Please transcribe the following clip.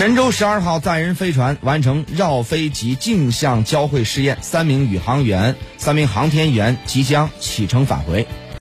神舟十二号载人飞船完成绕飞及镜像交会试验，三名宇航员、三名航天员即将启程返回。